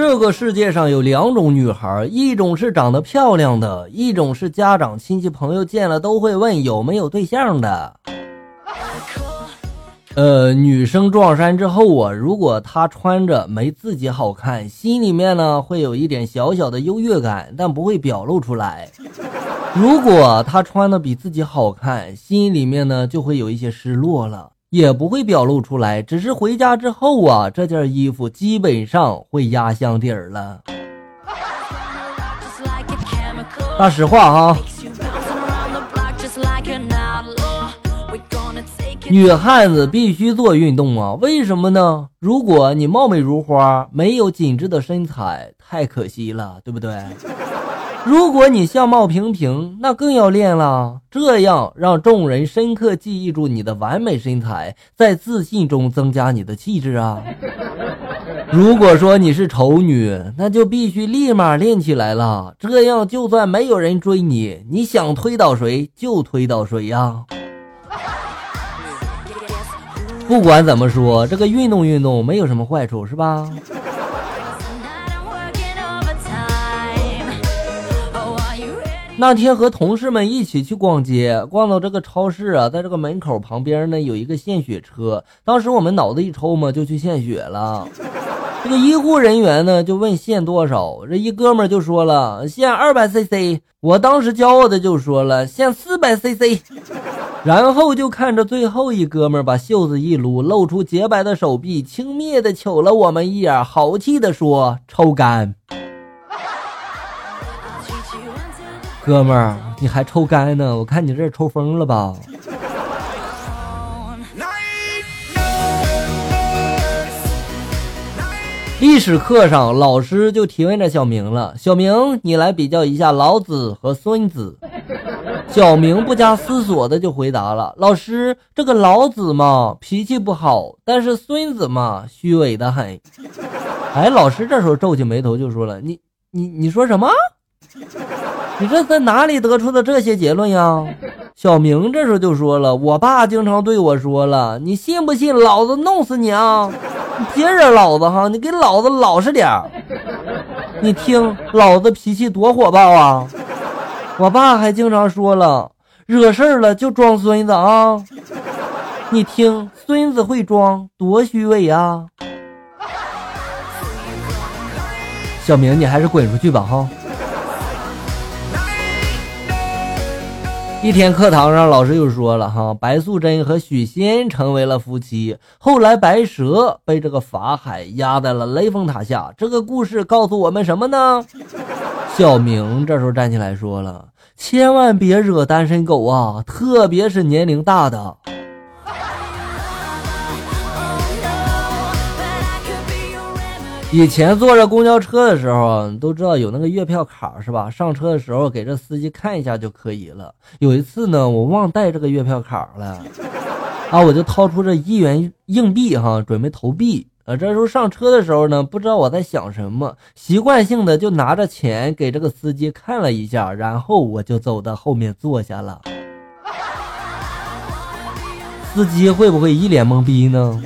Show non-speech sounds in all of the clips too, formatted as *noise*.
这个世界上有两种女孩，一种是长得漂亮的，一种是家长亲戚朋友见了都会问有没有对象的。呃，女生撞衫之后啊，如果她穿着没自己好看，心里面呢会有一点小小的优越感，但不会表露出来。如果她穿的比自己好看，心里面呢就会有一些失落了。也不会表露出来，只是回家之后啊，这件衣服基本上会压箱底儿了。大实话哈，女汉子必须做运动啊？为什么呢？如果你貌美如花，没有紧致的身材，太可惜了，对不对？如果你相貌平平，那更要练了，这样让众人深刻记忆住你的完美身材，在自信中增加你的气质啊。*laughs* 如果说你是丑女，那就必须立马练起来了，这样就算没有人追你，你想推倒谁就推倒谁呀。*laughs* 不管怎么说，这个运动运动没有什么坏处，是吧？那天和同事们一起去逛街，逛到这个超市啊，在这个门口旁边呢有一个献血车。当时我们脑子一抽嘛，就去献血了。这个医护人员呢就问献多少，这一哥们就说了献二百 cc。我当时骄傲的就说了献四百 cc，然后就看着最后一哥们把袖子一撸，露出洁白的手臂，轻蔑的瞅了我们一眼，豪气的说抽干。哥们儿，你还抽干呢？我看你这抽疯了吧？历史课上，老师就提问着小明了：“小明，你来比较一下老子和孙子。”小明不加思索的就回答了：“老师，这个老子嘛，脾气不好；但是孙子嘛，虚伪的很。”哎，老师这时候皱起眉头就说了：“你你你说什么？”你这在哪里得出的这些结论呀？小明这时候就说了：“我爸经常对我说了，你信不信老子弄死你啊？你别惹老子哈，你给老子老实点你听老子脾气多火爆啊！我爸还经常说了，惹事儿了就装孙子啊！你听孙子会装多虚伪啊！小明，你还是滚出去吧哈！”一天课堂上，老师又说了哈，白素贞和许仙成为了夫妻。后来白蛇被这个法海压在了雷峰塔下。这个故事告诉我们什么呢？*laughs* 小明这时候站起来说了，千万别惹单身狗啊，特别是年龄大的。以前坐着公交车的时候，都知道有那个月票卡是吧？上车的时候给这司机看一下就可以了。有一次呢，我忘带这个月票卡了，啊，我就掏出这一元硬币哈，准备投币。啊，这时候上车的时候呢，不知道我在想什么，习惯性的就拿着钱给这个司机看了一下，然后我就走到后面坐下了。*laughs* 司机会不会一脸懵逼呢？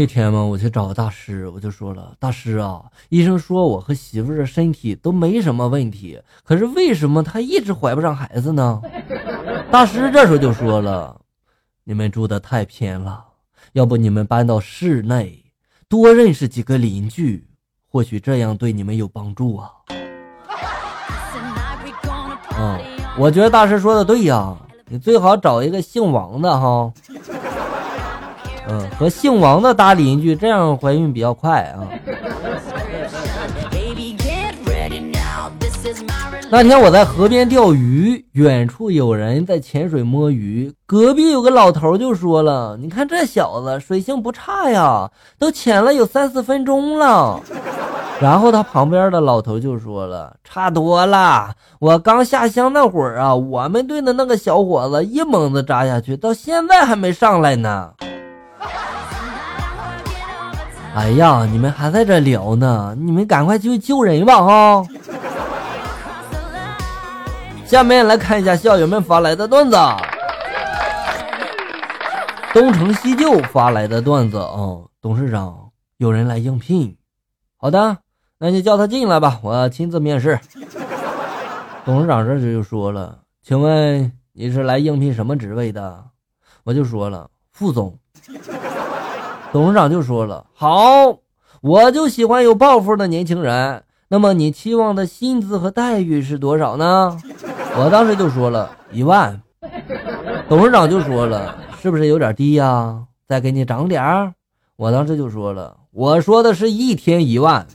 那天嘛，我去找大师，我就说了：“大师啊，医生说我和媳妇的身体都没什么问题，可是为什么他一直怀不上孩子呢？”大师这时候就说了：“你们住的太偏了，要不你们搬到室内，多认识几个邻居，或许这样对你们有帮助啊。”嗯，我觉得大师说的对呀，你最好找一个姓王的哈。嗯，和姓王的搭邻居，这样怀孕比较快啊。那天我在河边钓鱼，远处有人在潜水摸鱼，隔壁有个老头就说了：“你看这小子水性不差呀，都潜了有三四分钟了。”然后他旁边的老头就说了：“差多了，我刚下乡那会儿啊，我们队的那个小伙子一猛子扎下去，到现在还没上来呢。”哎呀，你们还在这聊呢？你们赶快去救人吧！哈。下面来看一下校友们发来的段子。东成西就发来的段子啊，董事长有人来应聘，好的，那就叫他进来吧，我亲自面试。董事长这时就说了，请问你是来应聘什么职位的？我就说了副总。董事长就说了，好，我就喜欢有抱负的年轻人。那么你期望的薪资和待遇是多少呢？我当时就说了一万。董事长就说了。是不是有点低呀？再给你涨点儿。我当时就说了，我说的是一天一万。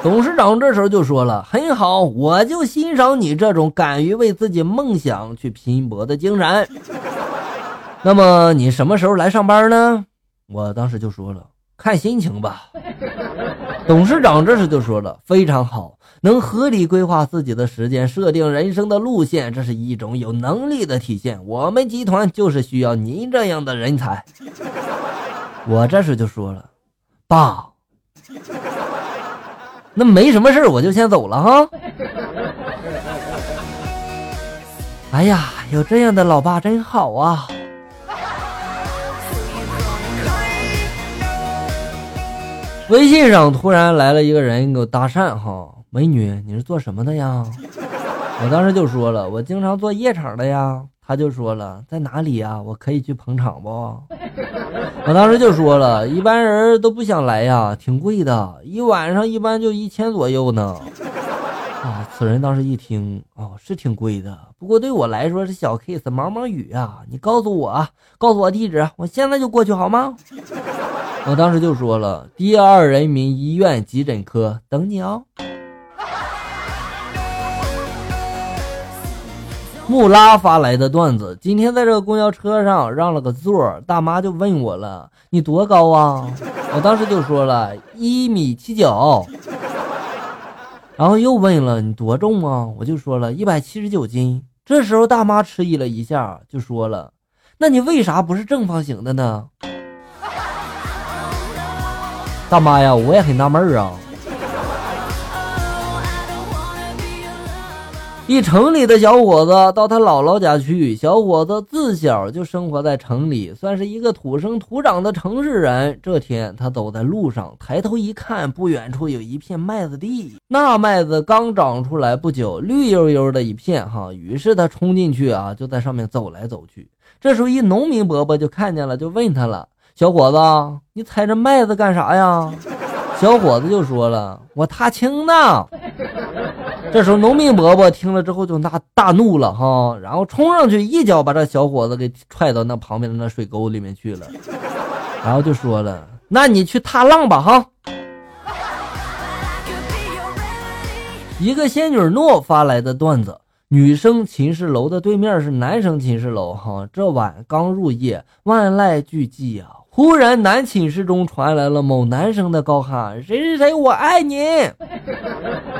董事长这时候就说了，很好，我就欣赏你这种敢于为自己梦想去拼搏的精神。那么你什么时候来上班呢？我当时就说了，看心情吧。董事长这时就说了，非常好。能合理规划自己的时间，设定人生的路线，这是一种有能力的体现。我们集团就是需要您这样的人才。我这时就说了，爸，那没什么事我就先走了哈。哎呀，有这样的老爸真好啊！微信上突然来了一个人给我搭讪哈。美女，你是做什么的呀？我当时就说了，我经常做夜场的呀。他就说了，在哪里呀？我可以去捧场不？我当时就说了，一般人都不想来呀，挺贵的，一晚上一般就一千左右呢。啊，此人当时一听，哦，是挺贵的，不过对我来说是小 case，毛毛雨啊。你告诉我，告诉我地址，我现在就过去好吗？我当时就说了，第二人民医院急诊科等你哦。*laughs* 木拉发来的段子：今天在这个公交车上让了个座，大妈就问我了：“你多高啊？”我当时就说了一米七九，然后又问了：“你多重啊？”我就说了一百七十九斤。这时候大妈迟疑了一下，就说了：“那你为啥不是正方形的呢？”大妈呀，我也很纳闷啊。一城里的小伙子到他姥姥家去。小伙子自小就生活在城里，算是一个土生土长的城市人。这天，他走在路上，抬头一看，不远处有一片麦子地。那麦子刚长出来不久，绿油油的一片哈。于是他冲进去啊，就在上面走来走去。这时候，一农民伯伯就看见了，就问他了：“小伙子，你踩着麦子干啥呀？”小伙子就说了：“我踏青呢。”这时候，农民伯伯听了之后就大大怒了哈，然后冲上去一脚把这小伙子给踹到那旁边的那水沟里面去了，然后就说了：“那你去踏浪吧哈。”一个仙女诺发来的段子：女生寝室楼的对面是男生寝室楼哈，这晚刚入夜，万籁俱寂啊。忽然，男寝室中传来了某男生的高喊：“谁谁谁，我爱你！*laughs* ”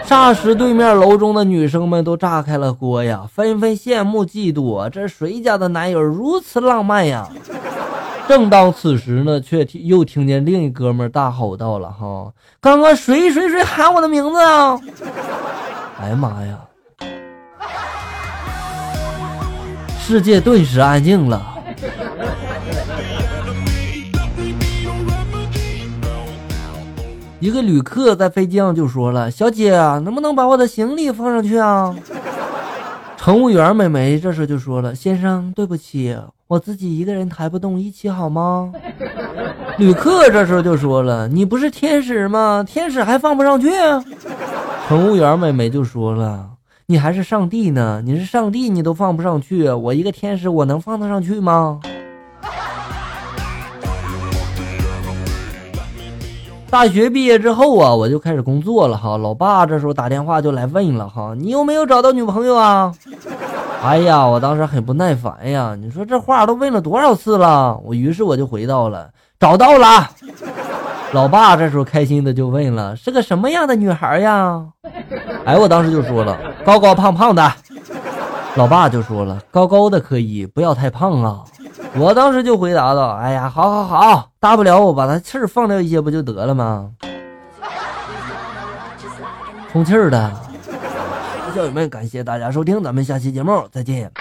霎时，对面楼中的女生们都炸开了锅呀，纷纷羡慕嫉妒啊！这谁家的男友如此浪漫呀？正当此时呢，却又听见另一哥们大吼道了：“哈，刚刚谁谁谁喊我的名字啊？” *laughs* 哎呀妈呀！世界顿时安静了。一个旅客在飞机上就说了：“小姐，能不能把我的行李放上去啊？”乘务员美眉这时就说了：“先生，对不起，我自己一个人抬不动，一起好吗？”旅客这时候就说了：“你不是天使吗？天使还放不上去？”乘务员美眉就说了：“你还是上帝呢？你是上帝，你都放不上去，我一个天使，我能放得上去吗？”大学毕业之后啊，我就开始工作了哈。老爸这时候打电话就来问了哈，你有没有找到女朋友啊？*laughs* 哎呀，我当时很不耐烦呀。你说这话都问了多少次了？我于是我就回到了，找到了。*laughs* 老爸这时候开心的就问了，是个什么样的女孩呀？哎，我当时就说了，高高胖胖的。老爸就说了，高高的可以，不要太胖啊。*laughs* 我当时就回答道：“哎呀，好好好，大不了我把他气儿放掉一些不就得了吗？充气儿的。”小友们，感谢大家收听，咱们下期节目再见。